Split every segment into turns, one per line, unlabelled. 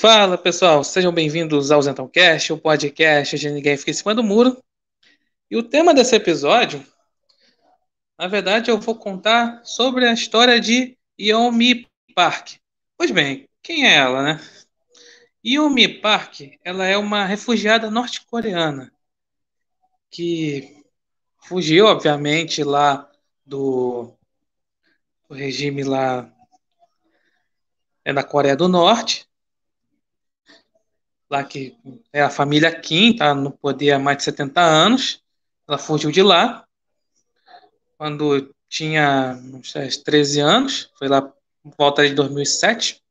Fala pessoal, sejam bem-vindos ao Zentão Cast, o podcast de Ninguém Fica em Cima do Muro. E o tema desse episódio, na verdade, eu vou contar sobre a história de Yeonmi Park. Pois bem, quem é ela, né? Yeonmi Park, ela é uma refugiada norte-coreana que fugiu, obviamente, lá do, do regime lá é na Coreia do Norte lá que é a família Kim, tá no poder há mais de 70 anos. Ela fugiu de lá quando tinha uns 13 anos, foi lá por volta de 2007.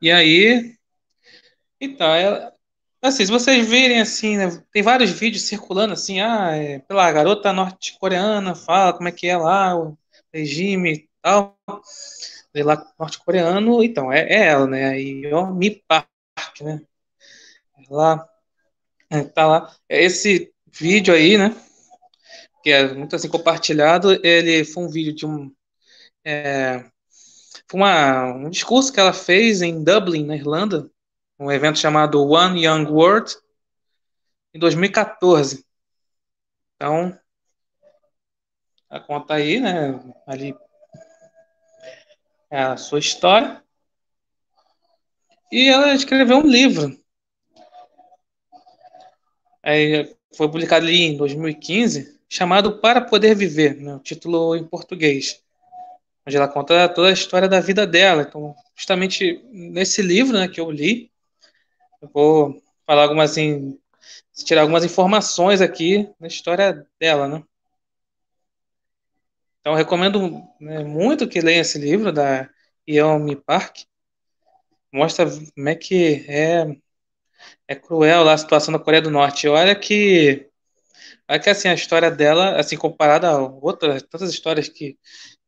E aí, então, ela, assim, se vocês virem assim, né, tem vários vídeos circulando assim, ah, é, pela garota norte-coreana, fala como é que é lá o regime e tal, lá norte-coreano, então, é, é, ela, né, ó, me pá, né? Lá, é, tá lá. Esse vídeo aí, né? Que é muito assim compartilhado. Ele foi um vídeo de um. É, foi uma, um discurso que ela fez em Dublin, na Irlanda, um evento chamado One Young World, em 2014. Então, a conta aí, né? Ali é a sua história. E ela escreveu um livro. Aí foi publicado ali em 2015, chamado Para Poder Viver, né, o título em português. Onde ela conta toda a história da vida dela. Então, justamente nesse livro né, que eu li, eu vou falar algumas assim, tirar algumas informações aqui na história dela, né? Então, recomendo né, muito que leiam esse livro da Yeonmi Park mostra como é que é, é cruel lá a situação da Coreia do Norte. Olha que, olha que assim, a história dela, assim, comparada a outras, tantas histórias que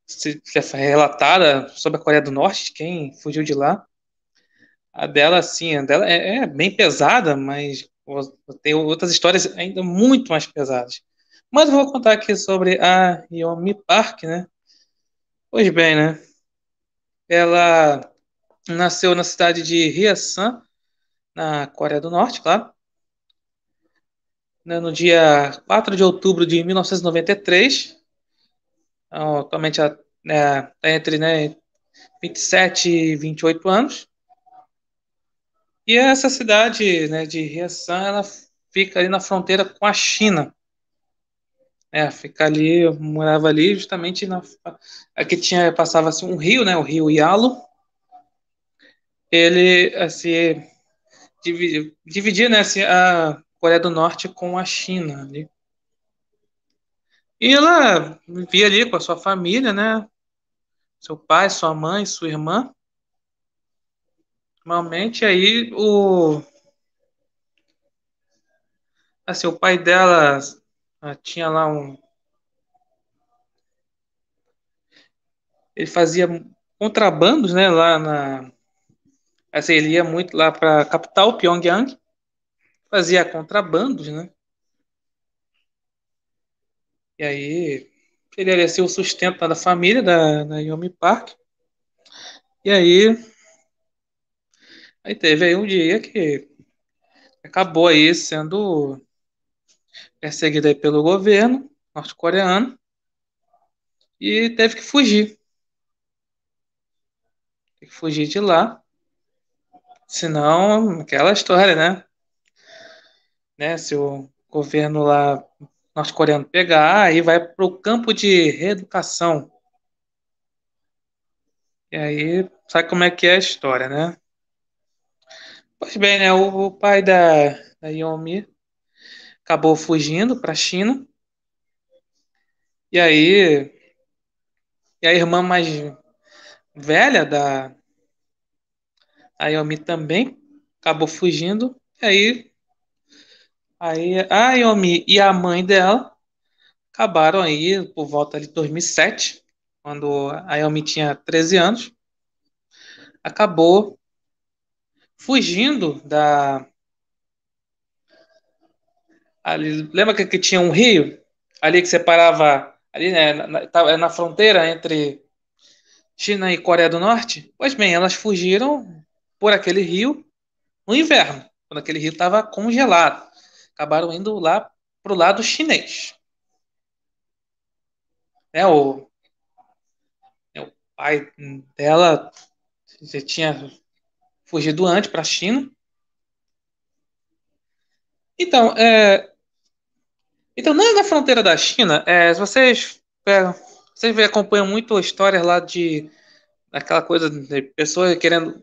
se, que é relatada sobre a Coreia do Norte, quem fugiu de lá, a dela, assim, a dela é, é bem pesada, mas tem outras histórias ainda muito mais pesadas. Mas eu vou contar aqui sobre a Yomi Park, né? Pois bem, né? Ela Nasceu na cidade de Hyesan, na Coreia do Norte, claro. Né, no dia 4 de outubro de 1993. Então, atualmente está né, entre né, 27 e 28 anos. E essa cidade né, de Hyesan, ela fica ali na fronteira com a China. É, fica ali, eu morava ali justamente na aqui tinha passava assim um rio, né, o rio Yalu, ele assim, dividia, né, assim, a Coreia do Norte com a China ali. E ela vivia ali com a sua família, né? Seu pai, sua mãe, sua irmã. Normalmente aí o assim, o pai dela ah, tinha lá um ele fazia contrabandos, né, lá na Assim, ele ia muito lá para a capital, Pyongyang, fazia contrabandos, né? E aí, ele ia ser o sustento da família da, da Yomi Park. E aí, aí teve aí um dia que acabou aí sendo perseguido pelo governo norte-coreano e teve que fugir. Teve que fugir de lá. Senão, aquela história, né? né? Se o governo lá norte-coreano pegar, aí vai para o campo de reeducação. E aí, sabe como é que é a história, né? Pois bem, né? O, o pai da, da Yomi acabou fugindo para a China. E aí, e a irmã mais velha da, a Yomi também acabou fugindo. E aí, aí a Yomi e a mãe dela acabaram aí por volta de 2007, quando a Yomi tinha 13 anos, acabou fugindo da ali, lembra que, que tinha um rio ali que separava ali né, na, na, na fronteira entre China e Coreia do Norte? Pois bem, elas fugiram por aquele rio no inverno, quando aquele rio estava congelado. Acabaram indo lá para o lado chinês. É, o, é, o pai dela já tinha fugido antes para a China. Então, é, então na, na fronteira da China, é, vocês é, vocês acompanham muito histórias lá de aquela coisa de pessoas querendo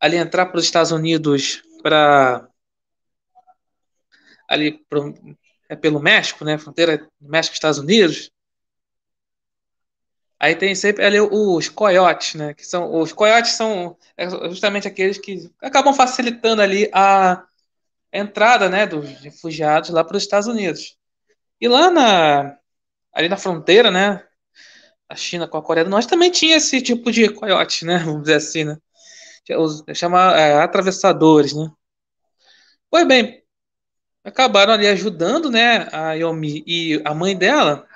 ali entrar para os Estados Unidos para ali pro, é pelo México, né? Fronteira México Estados Unidos. Aí tem sempre ali os coiotes, né? Que são os coiotes são é, justamente aqueles que acabam facilitando ali a entrada, né, dos refugiados lá para os Estados Unidos. E lá na ali na fronteira, né, a China com a Coreia do Norte também tinha esse tipo de coiote, né? Vamos dizer assim, né? Os, chama é, atravessadores, né? Pois bem, acabaram ali ajudando, né? A Yomi e a mãe dela.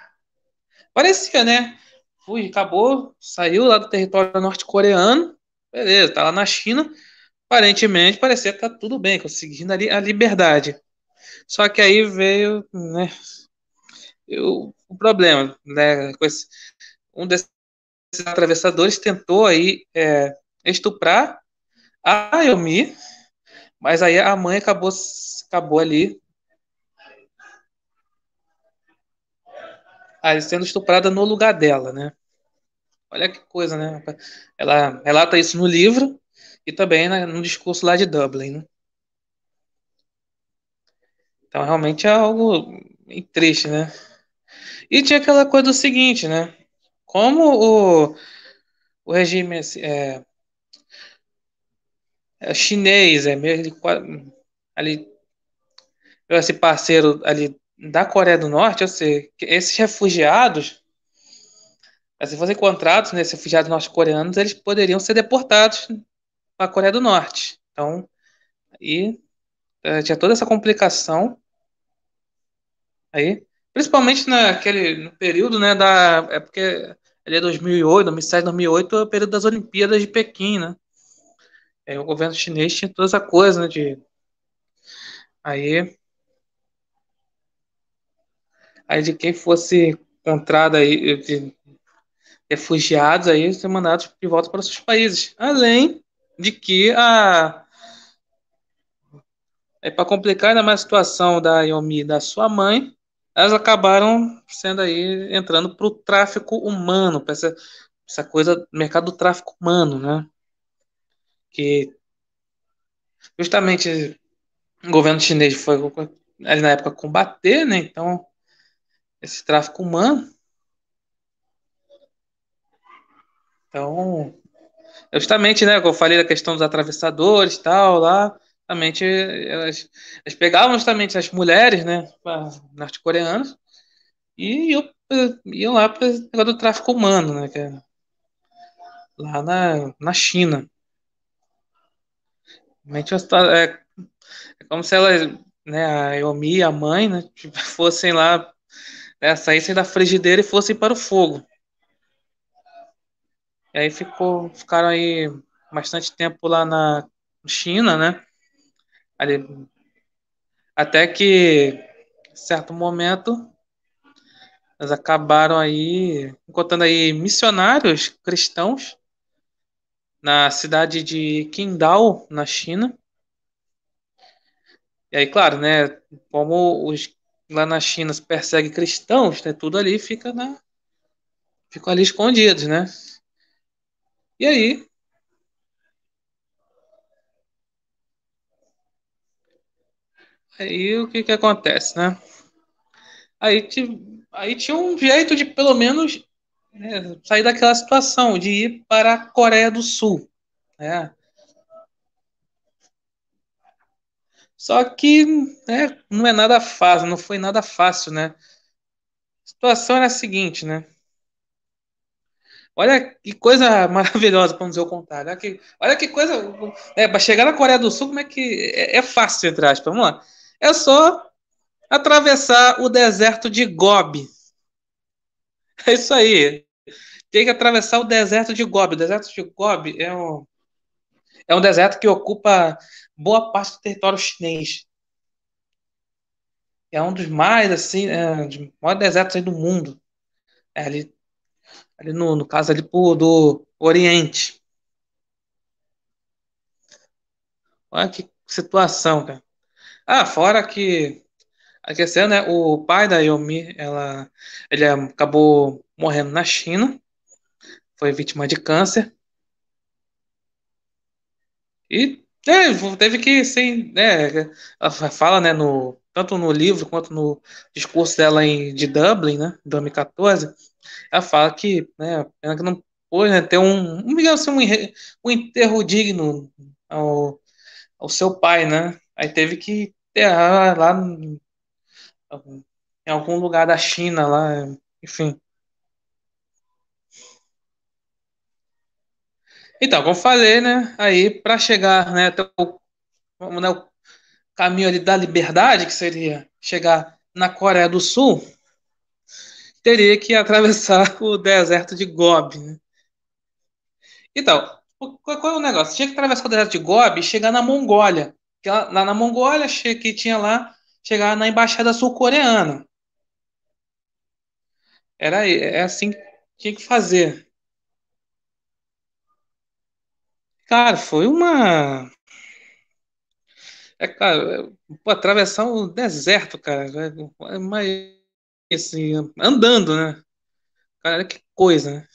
Parecia, né? Fui, acabou, saiu lá do território norte-coreano, beleza, tá lá na China. Aparentemente parecia que tá tudo bem, conseguindo ali a liberdade. Só que aí veio, né? Eu, o problema, né? Com esse, um desses atravessadores tentou aí é, estuprar a Yomi, mas aí a mãe acabou, acabou ali aí sendo estuprada no lugar dela, né? Olha que coisa, né? Ela relata isso no livro e também né, no discurso lá de Dublin, né? Então realmente é algo triste, né? E tinha aquela coisa do seguinte, né? Como o, o regime é, é chinês, é mesmo ali, esse parceiro ali da Coreia do Norte, ou seja, esses refugiados, se fossem encontrados, né, esses refugiados norte-coreanos, eles poderiam ser deportados para a Coreia do Norte. Então, aí é, tinha toda essa complicação aí, principalmente naquele no período, né, da é porque ali é 2008, 2007, 2008 é o período das Olimpíadas de Pequim, né? É, o governo chinês tinha toda essa coisa, né, de aí aí de quem fosse encontrado aí de refugiados aí ser mandados de volta para seus países. Além de que a é para complicar ainda mais a situação da Yomi e da sua mãe, elas acabaram sendo aí entrando para o tráfico humano, para essa, essa coisa do mercado do tráfico humano, né? Que justamente o governo chinês foi na época combater, né? Então esse tráfico humano. Então, justamente, né, eu falei da questão dos atravessadores tal, lá, justamente, elas, elas pegavam justamente as mulheres, né, norte-coreanas, e iam, iam lá para o do tráfico humano, né, que é lá na, na China. Realmente, é, é como se elas, né, a Yomi e a mãe, né, tipo, fossem lá né, saíssem da frigideira e fossem para o fogo. E aí ficou, ficaram aí bastante tempo lá na China, né? Ali, até que, certo momento, eles acabaram aí encontrando aí missionários cristãos na cidade de Qingdao, na China. E aí, claro, né, como os lá na China se persegue cristãos, né, tudo ali fica na ficam ali escondidos, né? E aí aí o que que acontece, né? Aí, aí tinha um jeito de pelo menos né, sair daquela situação de ir para a Coreia do Sul, né? Só que né, não é nada fácil, não foi nada fácil, né? A situação era a seguinte, né? Olha que coisa maravilhosa, para dizer o contrário. Olha que, olha que coisa. É, para chegar na Coreia do Sul, como é que. É, é fácil, entre aspas. Vamos lá. É só atravessar o deserto de Gobi. É isso aí. tem que atravessar o deserto de Gobi. O deserto de Gobi é um, é um deserto que ocupa boa parte do território chinês. É um dos mais, assim, é, de maiores desertos do mundo. É ali, ali no, no caso ali do Oriente. Olha que situação, cara. Ah, fora que a questão, né? O pai da Yomi, ela, ele acabou morrendo na China, foi vítima de câncer. E é, teve que, sim, né? Ela fala, né, no, tanto no livro quanto no discurso dela em, de Dublin, né, 2014, ela fala que, né, pena que não pôde né, ter um, um, assim, um, um enterro digno ao, ao seu pai, né? Aí teve que enterrar lá em algum lugar da China, lá, enfim. Então, como falei, né? Aí, para chegar né, até o, né, o caminho ali da liberdade, que seria chegar na Coreia do Sul, teria que atravessar o deserto de Gobi. Né? Então, qual é o negócio? Tinha que atravessar o deserto de Gobi e chegar na Mongólia. Lá na Mongólia, que tinha lá, chegar na embaixada sul-coreana. Era é assim que tinha que fazer. Cara, foi uma. É, cara, pô, atravessar o deserto, cara. É, mas, assim, andando, né? Cara, que coisa, né?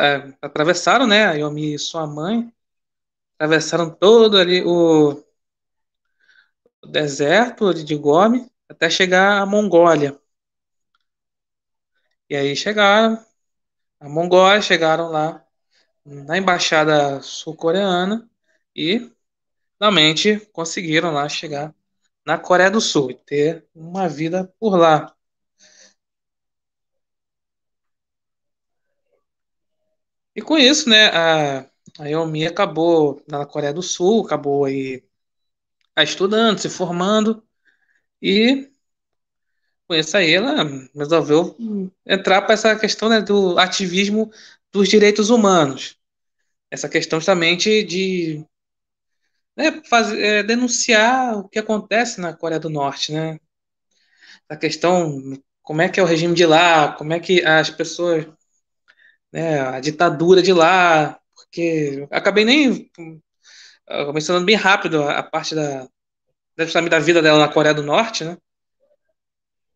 é, atravessaram, né? A Yomi e sua mãe. Atravessaram todo ali o, o deserto de Gobi até chegar à Mongólia. E aí chegaram, a Mongólia, chegaram lá na embaixada sul-coreana e finalmente conseguiram lá chegar na Coreia do Sul e ter uma vida por lá. E com isso, né, a, a Yomi acabou na Coreia do Sul, acabou aí estudando, se formando e com isso aí ela resolveu entrar para essa questão né, do ativismo dos direitos humanos. Essa questão justamente de né, fazer, é, denunciar o que acontece na Coreia do Norte, né? A questão, como é que é o regime de lá, como é que as pessoas, né, a ditadura de lá, porque acabei nem mencionando bem rápido a, a parte da, justamente da vida dela na Coreia do Norte, né?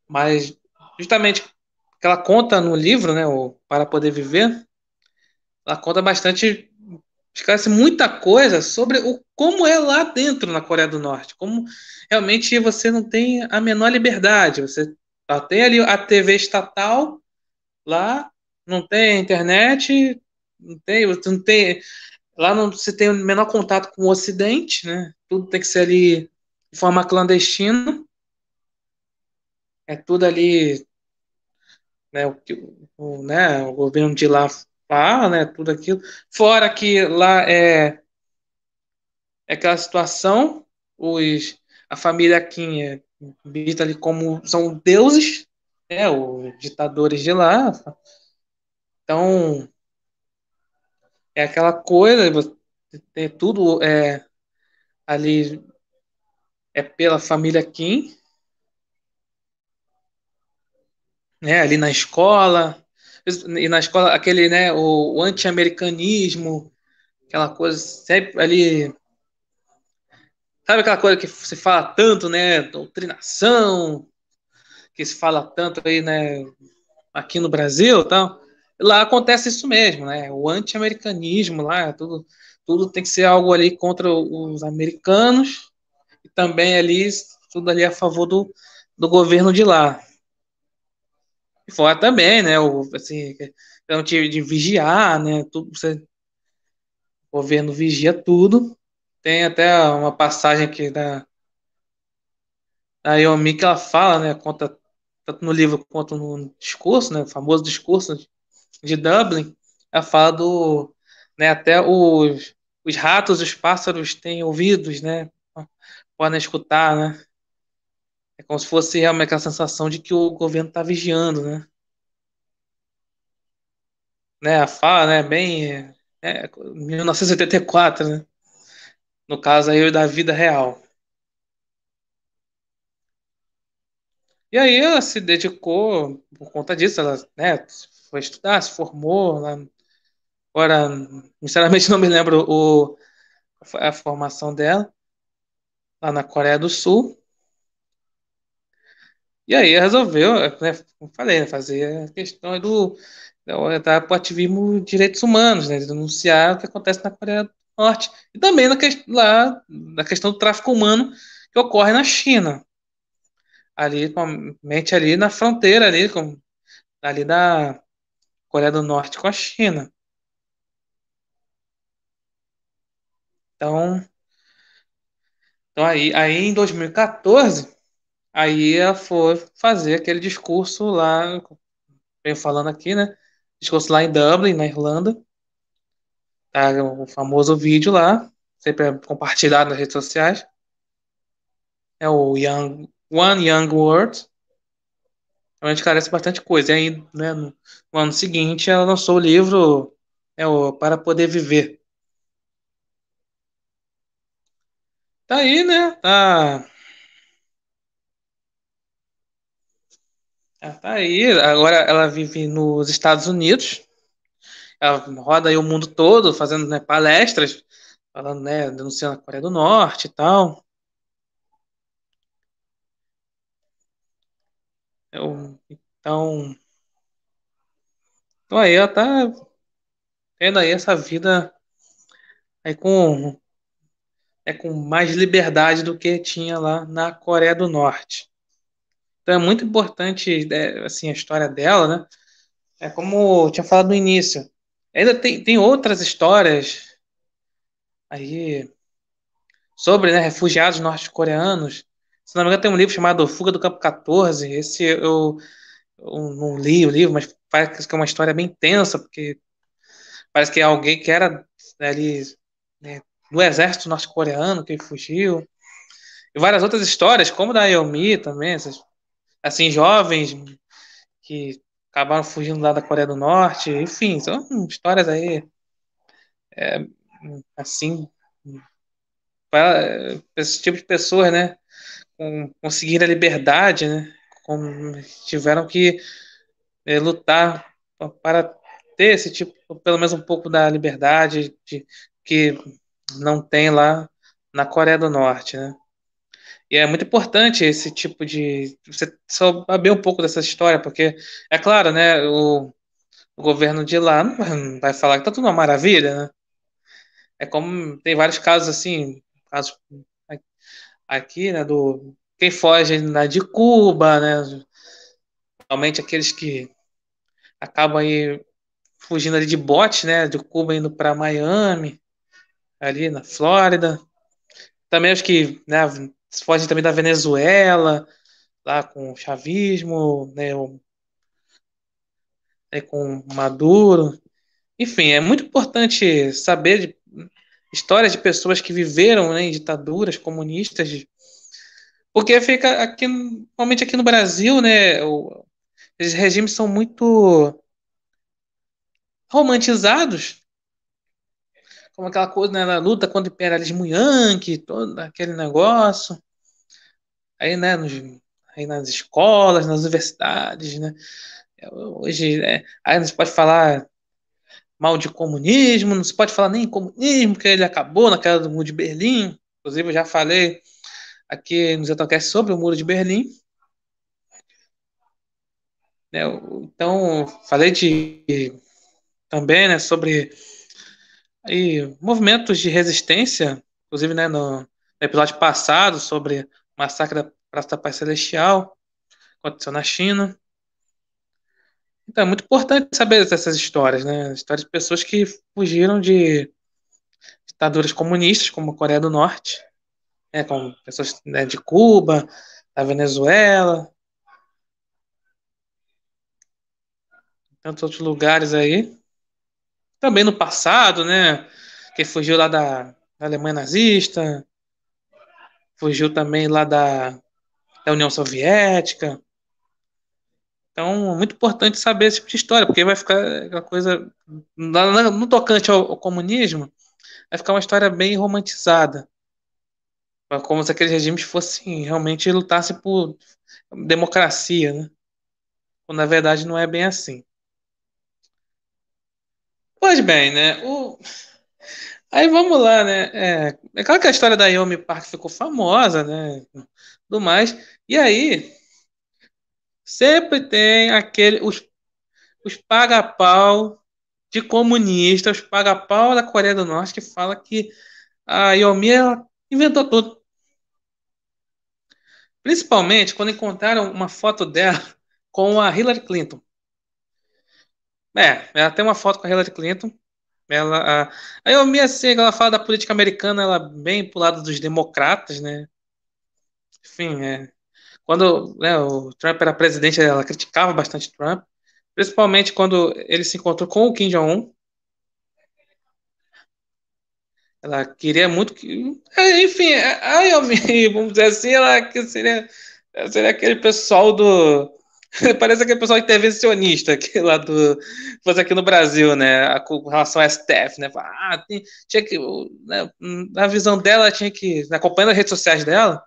Mas justamente que ela conta no livro, né, o Para Poder Viver, ela conta bastante, esclarece muita coisa sobre o como é lá dentro na Coreia do Norte, como realmente você não tem a menor liberdade, você tem ali a TV estatal lá, não tem internet, não tem, você não tem, lá não se tem o menor contato com o Ocidente, né? Tudo tem que ser ali de forma clandestina. É tudo ali, né, o, o, né, o governo de lá fala, né, tudo aquilo. Fora que lá é, é aquela situação, os, a família Kim é vista ali como são deuses, né, os ditadores de lá. Então, é aquela coisa, é tudo é, ali é pela família Kim, né, ali na escola, e na escola aquele, né, o, o anti-americanismo, aquela coisa sempre ali, sabe aquela coisa que se fala tanto, né, doutrinação, que se fala tanto aí, né, aqui no Brasil, tal. Lá acontece isso mesmo, né? O anti-americanismo lá, tudo, tudo tem que ser algo ali contra os americanos e também ali tudo ali a favor do, do governo de lá. E fora também, né? O, assim, então tive de vigiar, né? Tudo, você, o governo vigia tudo. Tem até uma passagem aqui da, da Yomi que ela fala, né? Conta tanto no livro quanto no discurso, né? O famoso discurso de Dublin. Ela fala do, né? Até os, os ratos, os pássaros têm ouvidos, né? Podem escutar, né? É como se fosse realmente aquela sensação de que o governo está vigiando, né? né, a fala, né, bem é, 1984, né? No caso aí da vida real. E aí ela se dedicou por conta disso, ela, né, foi estudar, se formou, ela, agora, sinceramente não me lembro o, a formação dela, lá na Coreia do Sul. E aí resolveu, né, como falei, né, fazer a questão do, da, do ativismo de direitos humanos, né, denunciar o que acontece na Coreia do Norte. E também na, lá, na questão do tráfico humano que ocorre na China. Ali, principalmente ali na fronteira, ali, com, ali da Coreia do Norte com a China. Então, então aí, aí em 2014 Aí ela foi fazer aquele discurso lá, venho falando aqui, né? Discurso lá em Dublin, na Irlanda. Tá, o famoso vídeo lá, sempre compartilhado nas redes sociais. É o Young, One Young World. Gente carece bastante coisa. E aí, né, no, no, ano seguinte, ela lançou o livro é o Para Poder Viver. Tá aí, né? Tá Ela tá aí, agora ela vive nos Estados Unidos. Ela roda aí o mundo todo fazendo né, palestras, falando, né, denunciando a Coreia do Norte e tal. Eu, então, então aí ela tá tendo aí essa vida aí com é com mais liberdade do que tinha lá na Coreia do Norte. Então é muito importante é, assim a história dela, né? É como eu tinha falado no início. Ainda tem, tem outras histórias aí sobre né, refugiados norte-coreanos. Se não me engano, tem um livro chamado Fuga do Campo 14. Esse eu, eu não li o livro, mas parece que é uma história bem tensa, porque parece que é alguém que era né, ali né, do exército norte-coreano que fugiu. E várias outras histórias, como da Yomi também, essas assim, jovens que acabaram fugindo lá da Coreia do Norte, enfim, são histórias aí é, assim para esse tipo de pessoas, né, conseguir a liberdade, né, tiveram que é, lutar para ter esse tipo, pelo menos um pouco da liberdade de, que não tem lá na Coreia do Norte, né. E é muito importante esse tipo de. Você saber um pouco dessa história, porque, é claro, né, o, o governo de lá não vai falar que tá tudo uma maravilha, né? É como tem vários casos assim, casos aqui, né, do quem foge né, de Cuba, né? Realmente aqueles que acabam aí fugindo ali de bote, né, de Cuba indo para Miami, ali na Flórida. Também os que, né, foge também da Venezuela, lá com o chavismo, né, o, né, com Maduro. Enfim, é muito importante saber de, histórias de pessoas que viveram né, em ditaduras comunistas, porque fica aqui, normalmente aqui no Brasil, né, o, esses regimes são muito romantizados, como aquela coisa, né, na luta contra o imperialismo yankee, todo aquele negócio. Aí, né, nos, aí nas escolas, nas universidades, né? Hoje, é, aí não se pode falar mal de comunismo, não se pode falar nem comunismo, porque ele acabou naquela do Muro de Berlim. Inclusive, eu já falei aqui no Zetocast sobre o Muro de Berlim. É, então, falei de também né, sobre aí, movimentos de resistência, inclusive né, no episódio passado sobre o massacre da Praça da Paz Celestial, aconteceu na China. Então é muito importante saber dessas histórias, né? Histórias de pessoas que fugiram de ditaduras comunistas, como a Coreia do Norte, né? como pessoas né, de Cuba, da Venezuela, tantos outros lugares aí. Também no passado, né? Que fugiu lá da, da Alemanha nazista, fugiu também lá da, da União Soviética. Então, é muito importante saber esse tipo de história, porque vai ficar aquela coisa. No tocante ao, ao comunismo, vai ficar uma história bem romantizada. Como se aqueles regimes fossem realmente lutassem por democracia, né? Quando na verdade não é bem assim. Pois bem, né? O... Aí vamos lá, né? É, é claro que a história da Yomi Park ficou famosa, né? Do mais. E aí, sempre tem aquele. Os, os paga-pau de comunistas, os paga-pau da Coreia do Norte, que fala que a Yomi inventou tudo. Principalmente quando encontraram uma foto dela com a Hillary Clinton. É, ela tem uma foto com a Hillary Clinton. Ela, a, eu me assim, ela fala da política americana, ela bem pro lado dos democratas, né? Enfim, é, quando né, o Trump era presidente, ela criticava bastante Trump, principalmente quando ele se encontrou com o Kim Jong-un. Ela queria muito que. É, enfim, aí eu me, vamos dizer assim, ela que seria, seria aquele pessoal do. Parece aquele pessoal intervencionista que lá do. Fosse aqui no Brasil, né? Com relação ao STF, né? Ah, tem, tinha que. Né, na visão dela, tinha que. Acompanhando as redes sociais dela.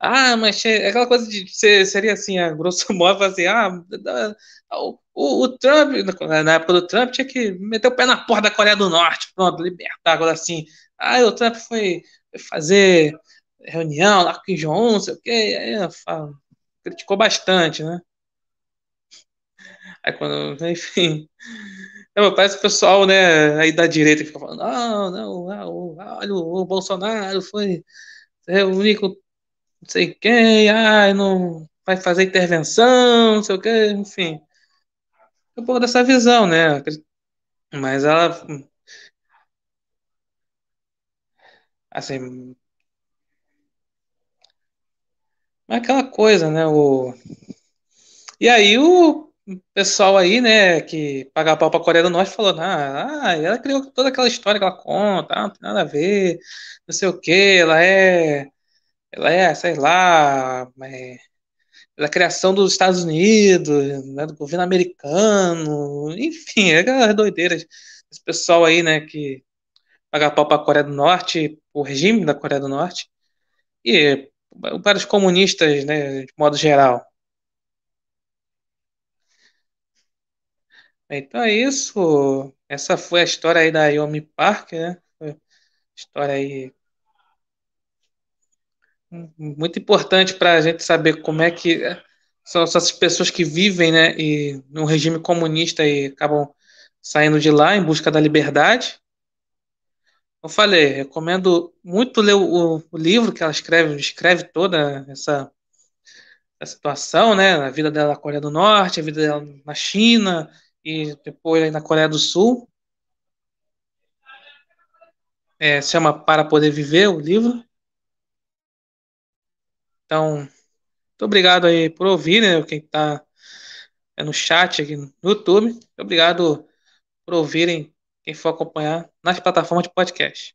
Ah, mas aquela coisa de seria assim, a grosso modo, assim, ah, o, o, o, Trump, na época do Trump, tinha que meter o pé na porta da Coreia do Norte, pronto, libertar. Agora assim, ah, o Trump foi, fazer reunião lá com o Jong-un, não sei o quê, aí criticou bastante, né? Aí quando, enfim. É, parece o pessoal, né, aí da direita que fica falando, não, não, ah, olha, o, o Bolsonaro foi reunir com não sei quem, ah, não vai fazer intervenção, não sei o que, enfim. É um pouco dessa visão, né? Mas ela. Assim. Mas aquela coisa, né? O... E aí o pessoal aí, né, que paga pau pra Coreia do Norte falou, ah, ah, ela criou toda aquela história que ela conta, ah, não tem nada a ver, não sei o que, ela é. Ela é, sei lá. É, da criação dos Estados Unidos, né, do governo americano, enfim, é aquelas doideiras. Esse pessoal aí, né, que paga pau para a Coreia do Norte, o regime da Coreia do Norte, e para os comunistas, né, de modo geral. Então é isso. Essa foi a história aí da Yomi Park, né? História aí muito importante para a gente saber como é que são essas pessoas que vivem, né, e num regime comunista e acabam saindo de lá em busca da liberdade. Eu falei, recomendo muito ler o, o livro que ela escreve, escreve toda essa, essa situação, né, a vida dela na Coreia do Norte, a vida dela na China e depois na Coreia do Sul. É, se chama Para Poder Viver, o livro. Então, muito obrigado aí por ouvir, né? Quem está no chat aqui no YouTube. Muito obrigado por ouvirem quem for acompanhar nas plataformas de podcast.